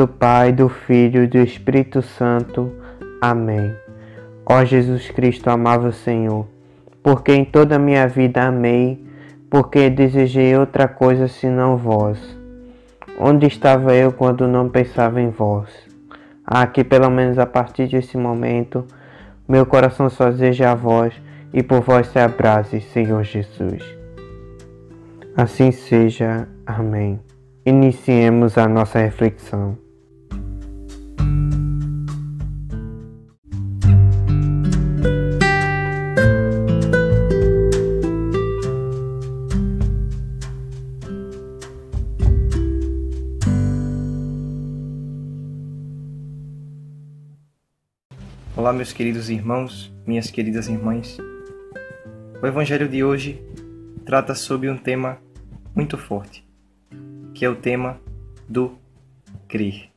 do Pai, do Filho e do Espírito Santo. Amém. Ó Jesus Cristo, amável Senhor, porque em toda a minha vida amei, porque desejei outra coisa senão vós. Onde estava eu quando não pensava em vós? Ah, que pelo menos a partir desse momento, meu coração só deseja a vós e por vós se abrase, Senhor Jesus. Assim seja. Amém. Iniciemos a nossa reflexão. Olá, meus queridos irmãos, minhas queridas irmãs. O Evangelho de hoje trata sobre um tema muito forte, que é o tema do crer.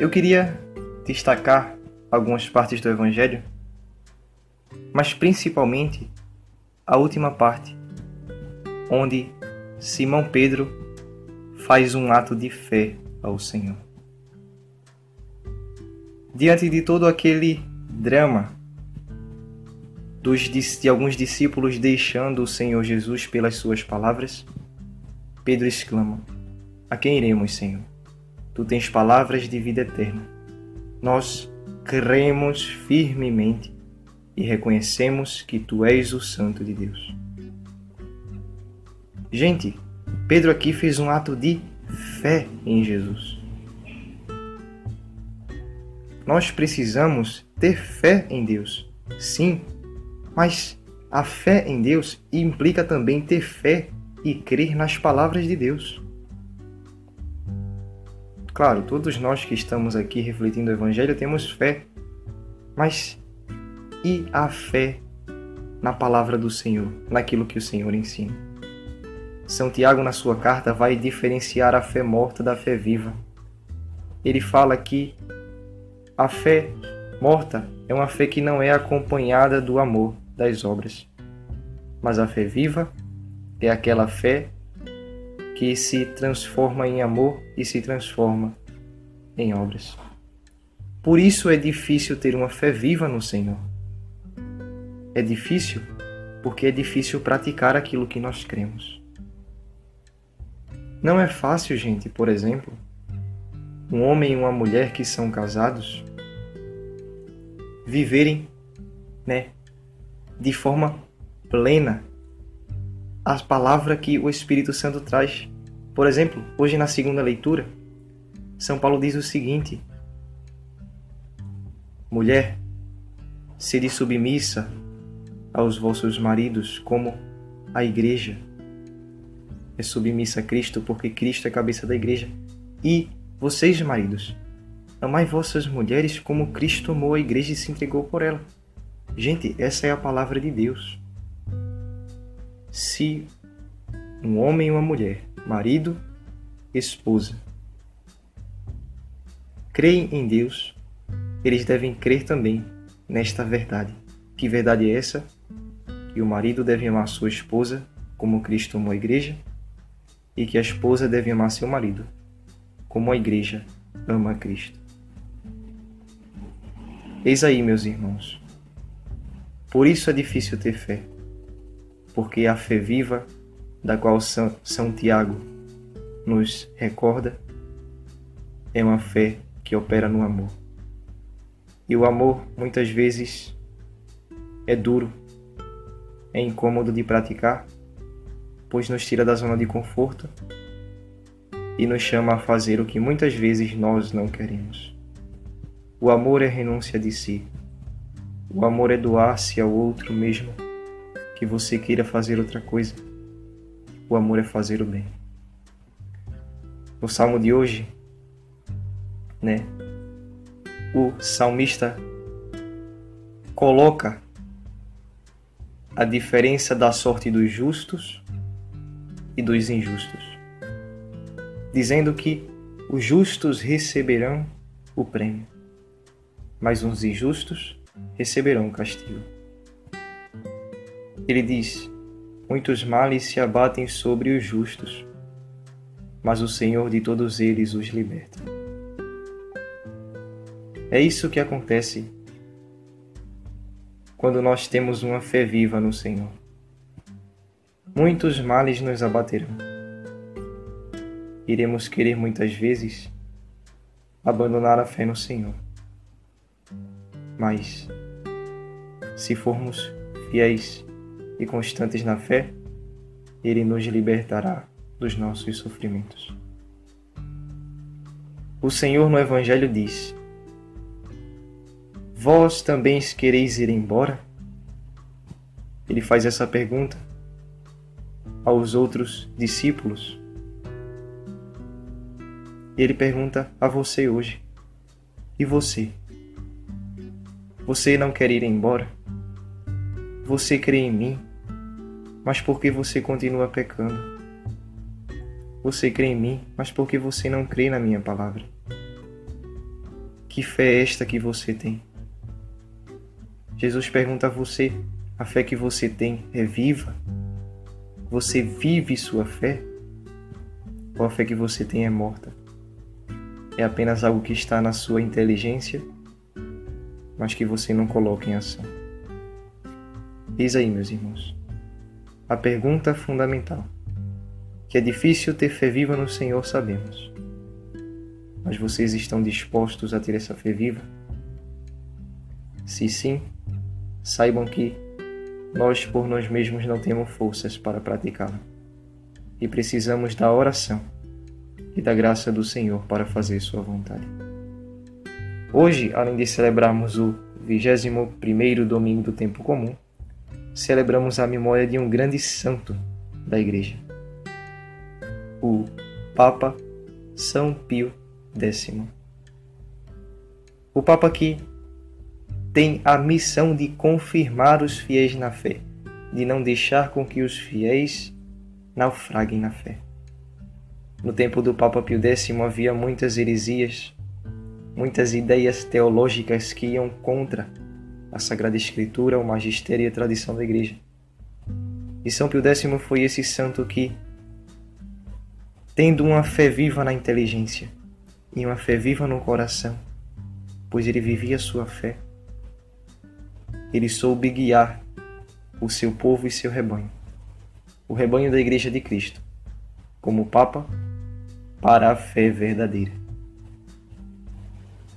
Eu queria destacar algumas partes do Evangelho, mas principalmente a última parte, onde Simão Pedro faz um ato de fé ao Senhor. Diante de todo aquele drama dos, de alguns discípulos deixando o Senhor Jesus pelas suas palavras, Pedro exclama: A quem iremos, Senhor? Tu tens palavras de vida eterna. Nós cremos firmemente e reconhecemos que tu és o Santo de Deus. Gente, Pedro aqui fez um ato de fé em Jesus. Nós precisamos ter fé em Deus, sim, mas a fé em Deus implica também ter fé e crer nas palavras de Deus. Claro, todos nós que estamos aqui refletindo o Evangelho temos fé, mas e a fé na palavra do Senhor, naquilo que o Senhor ensina? São Tiago, na sua carta, vai diferenciar a fé morta da fé viva. Ele fala que a fé morta é uma fé que não é acompanhada do amor das obras, mas a fé viva é aquela fé que se transforma em amor e se transforma em obras. Por isso é difícil ter uma fé viva no Senhor. É difícil porque é difícil praticar aquilo que nós cremos. Não é fácil, gente, por exemplo, um homem e uma mulher que são casados viverem, né, de forma plena as palavras que o Espírito Santo traz. Por exemplo, hoje na segunda leitura, São Paulo diz o seguinte: Mulher, sede submissa aos vossos maridos, como a igreja é submissa a Cristo, porque Cristo é a cabeça da igreja. E vocês, maridos, amai vossas mulheres como Cristo amou a igreja e se entregou por ela. Gente, essa é a palavra de Deus se um homem e uma mulher, marido, esposa, creem em Deus, eles devem crer também nesta verdade. Que verdade é essa? Que o marido deve amar sua esposa como Cristo amou a igreja e que a esposa deve amar seu marido como a igreja ama Cristo. Eis aí, meus irmãos. Por isso é difícil ter fé porque a fé viva, da qual São, São Tiago nos recorda, é uma fé que opera no amor. E o amor, muitas vezes, é duro, é incômodo de praticar, pois nos tira da zona de conforto e nos chama a fazer o que muitas vezes nós não queremos. O amor é renúncia de si. O amor é doar-se ao outro mesmo que você queira fazer outra coisa. O amor é fazer o bem. No salmo de hoje, né, o salmista coloca a diferença da sorte dos justos e dos injustos, dizendo que os justos receberão o prêmio, mas os injustos receberão castigo. Ele diz: Muitos males se abatem sobre os justos, mas o Senhor de todos eles os liberta. É isso que acontece quando nós temos uma fé viva no Senhor. Muitos males nos abaterão. Iremos querer muitas vezes abandonar a fé no Senhor. Mas, se formos fiéis e constantes na fé, Ele nos libertará dos nossos sofrimentos. O Senhor no Evangelho diz: Vós também quereis ir embora? Ele faz essa pergunta aos outros discípulos. Ele pergunta a você hoje: E você? Você não quer ir embora? Você crê em mim, mas por que você continua pecando? Você crê em mim, mas por que você não crê na minha palavra? Que fé é esta que você tem? Jesus pergunta a você: a fé que você tem é viva? Você vive sua fé? Ou a fé que você tem é morta? É apenas algo que está na sua inteligência, mas que você não coloca em ação. Eis aí, meus irmãos, a pergunta fundamental. Que é difícil ter fé viva no Senhor, sabemos. Mas vocês estão dispostos a ter essa fé viva? Se sim, saibam que nós por nós mesmos não temos forças para praticá-la. E precisamos da oração e da graça do Senhor para fazer Sua vontade. Hoje, além de celebrarmos o 21 domingo do tempo comum, celebramos a memória de um grande santo da Igreja, o Papa São Pio X. O Papa que tem a missão de confirmar os fiéis na fé, de não deixar com que os fiéis naufraguem na fé. No tempo do Papa Pio X havia muitas heresias, muitas ideias teológicas que iam contra a Sagrada Escritura, o magistério e a tradição da Igreja. E São Pio X foi esse santo que tendo uma fé viva na inteligência e uma fé viva no coração, pois ele vivia sua fé. Ele soube guiar o seu povo e seu rebanho, o rebanho da Igreja de Cristo, como Papa, para a fé verdadeira.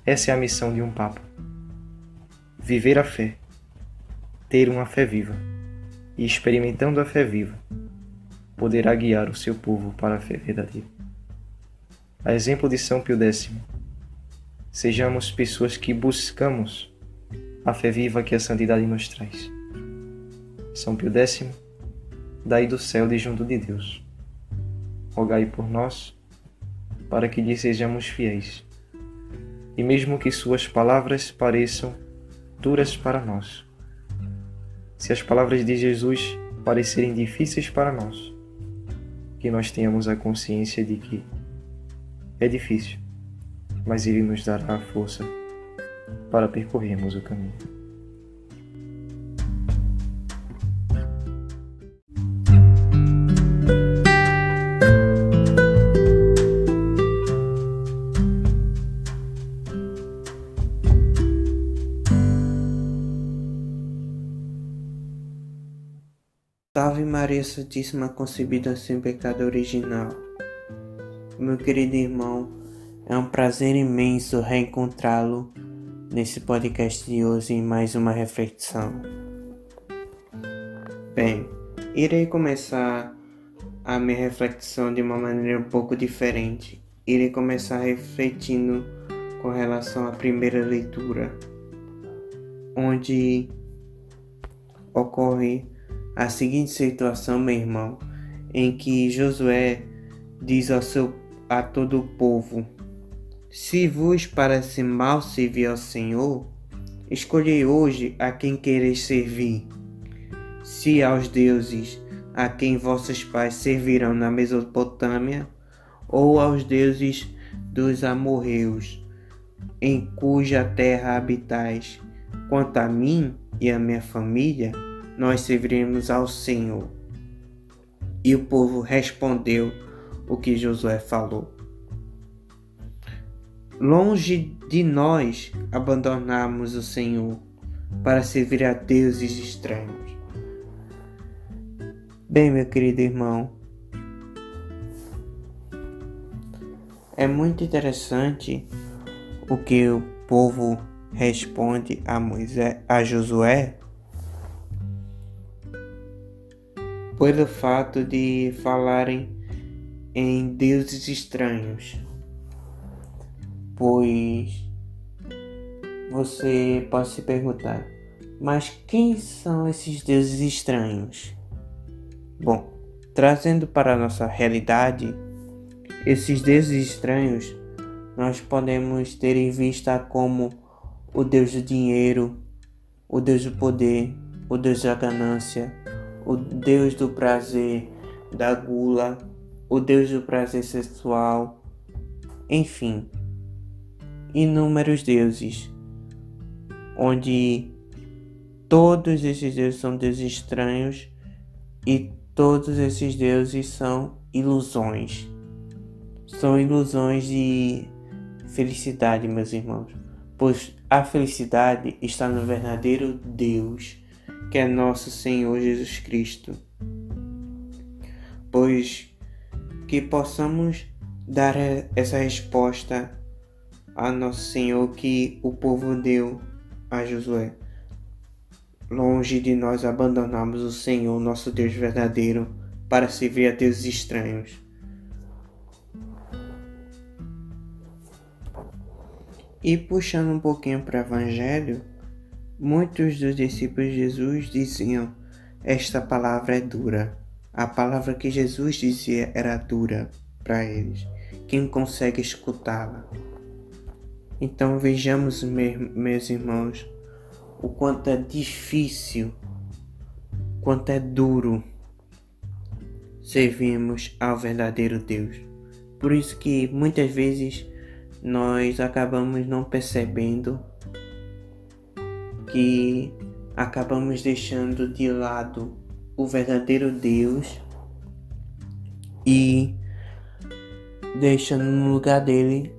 Essa é a missão de um Papa: viver a fé, ter uma fé viva. E, experimentando a fé viva, poderá guiar o seu povo para a fé verdadeira. A exemplo de São Pio X, sejamos pessoas que buscamos a fé viva que a santidade nos traz. São Pio X, daí do céu de junto de Deus, rogai por nós, para que lhe sejamos fiéis, e mesmo que suas palavras pareçam duras para nós, se as palavras de Jesus parecerem difíceis para nós, que nós tenhamos a consciência de que é difícil, mas Ele nos dará a força para percorrermos o caminho. Santíssima concebida sem pecado original. Meu querido irmão, é um prazer imenso reencontrá-lo nesse podcast de hoje em mais uma reflexão. Bem, irei começar a minha reflexão de uma maneira um pouco diferente. Irei começar refletindo com relação à primeira leitura, onde ocorre a seguinte situação, meu irmão, em que Josué diz ao seu, a todo o povo: Se vos parece mal servir ao Senhor, escolhei hoje a quem quereis servir. Se aos deuses a quem vossos pais servirão na Mesopotâmia, ou aos deuses dos amorreus, em cuja terra habitais. Quanto a mim e a minha família, nós serviremos ao Senhor. E o povo respondeu o que Josué falou. Longe de nós abandonarmos o Senhor para servir a deuses estranhos. Bem, meu querido irmão, é muito interessante o que o povo responde a Moisés, a Josué, pelo fato de falarem em deuses estranhos, pois você pode se perguntar, mas quem são esses deuses estranhos? Bom, trazendo para a nossa realidade, esses deuses estranhos nós podemos ter em vista como o Deus do dinheiro, o Deus do poder, o Deus da ganância, o Deus do prazer, da gula, o Deus do prazer sexual, enfim, inúmeros deuses, onde todos esses deuses são deuses estranhos e todos esses deuses são ilusões. São ilusões de felicidade, meus irmãos, pois a felicidade está no verdadeiro Deus, que é nosso Senhor Jesus Cristo. Pois que possamos dar essa resposta a nosso Senhor que o povo deu a Josué. Longe de nós abandonarmos o Senhor, nosso Deus verdadeiro, para servir a deuses estranhos. E puxando um pouquinho para o Evangelho, muitos dos discípulos de Jesus diziam: Esta palavra é dura. A palavra que Jesus dizia era dura para eles. Quem consegue escutá-la? Então vejamos, meus irmãos, o quanto é difícil, quanto é duro servirmos ao verdadeiro Deus. Por isso que muitas vezes nós acabamos não percebendo que acabamos deixando de lado o verdadeiro Deus e deixando no lugar dele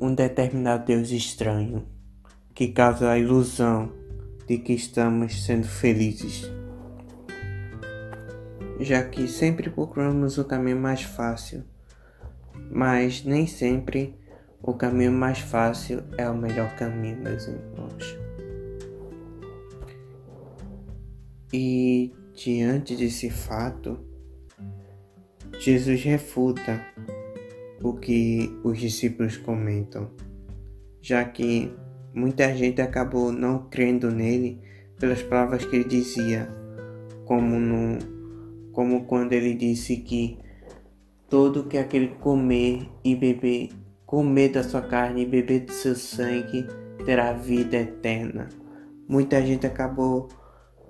um determinado Deus estranho que causa a ilusão de que estamos sendo felizes. Já que sempre procuramos o caminho mais fácil, mas nem sempre o caminho mais fácil é o melhor caminho, meus irmãos. E diante desse fato, Jesus refuta o que os discípulos comentam, já que muita gente acabou não crendo nele pelas palavras que ele dizia, como, no, como quando ele disse que todo que aquele comer e beber comer da sua carne e beber do seu sangue terá vida eterna. Muita gente acabou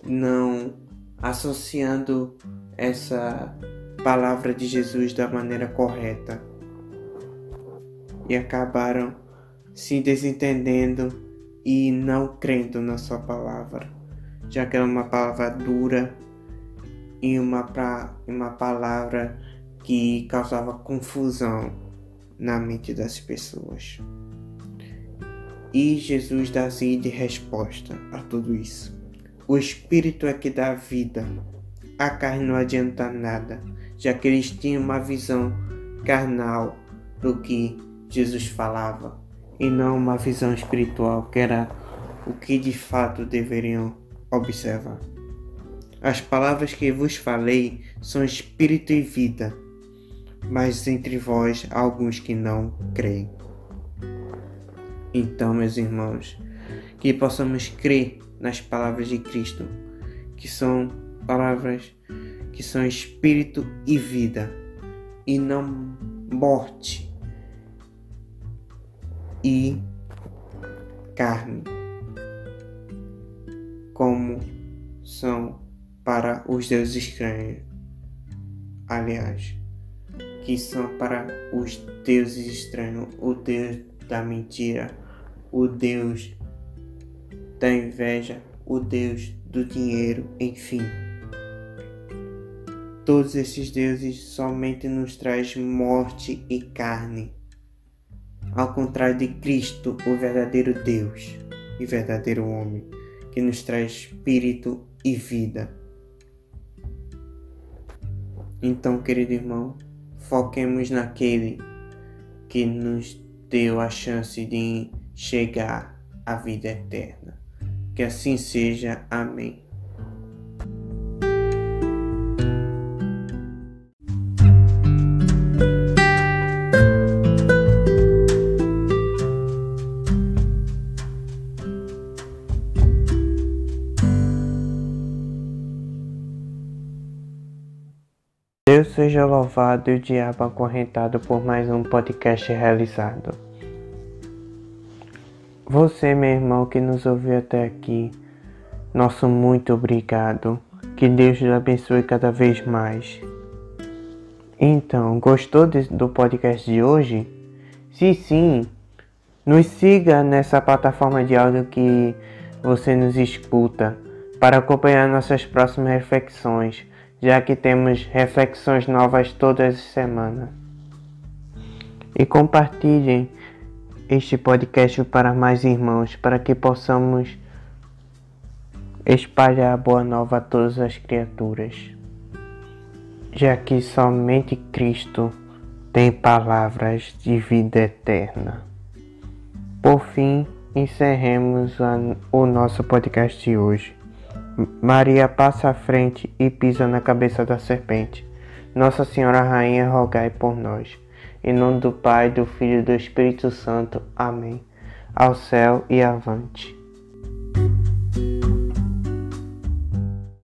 não associando essa palavra de Jesus da maneira correta e acabaram se desentendendo e não crendo na sua palavra, já que era uma palavra dura e uma, pra, uma palavra que causava confusão na mente das pessoas. E Jesus dá a seguinte resposta a tudo isso: O Espírito é que dá vida, a carne não adianta nada, já que eles tinham uma visão carnal do que Jesus falava e não uma visão espiritual, que era o que de fato deveriam observar. As palavras que vos falei são espírito e vida mas entre vós há alguns que não creem. Então, meus irmãos, que possamos crer nas palavras de Cristo, que são palavras que são espírito e vida, e não morte e carne, como são para os deuses estranhos. Aliás, que são para os deuses estranhos, o Deus da mentira, o Deus da inveja, o Deus do dinheiro, enfim. todos esses deuses somente nos traz morte e carne. Ao contrário de Cristo, o verdadeiro Deus e verdadeiro homem, que nos traz espírito e vida. Então, querido irmão, foquemos naquele que nos deu a chance de chegar à vida eterna. Que assim seja. Amém. Deus seja louvado e o diabo acorrentado por mais um podcast realizado. Você, meu irmão, que nos ouviu até aqui, nosso muito obrigado. Que Deus lhe abençoe cada vez mais. Então, gostou de, do podcast de hoje? Se sim, nos siga nessa plataforma de áudio que você nos escuta para acompanhar nossas próximas reflexões já que temos reflexões novas todas as semanas. E compartilhem este podcast para mais irmãos, para que possamos espalhar a boa nova a todas as criaturas, já que somente Cristo tem palavras de vida eterna. Por fim, encerremos o nosso podcast de hoje. Maria passa à frente e pisa na cabeça da serpente. Nossa Senhora Rainha, rogai por nós. Em nome do Pai, do Filho e do Espírito Santo. Amém. Ao céu e avante.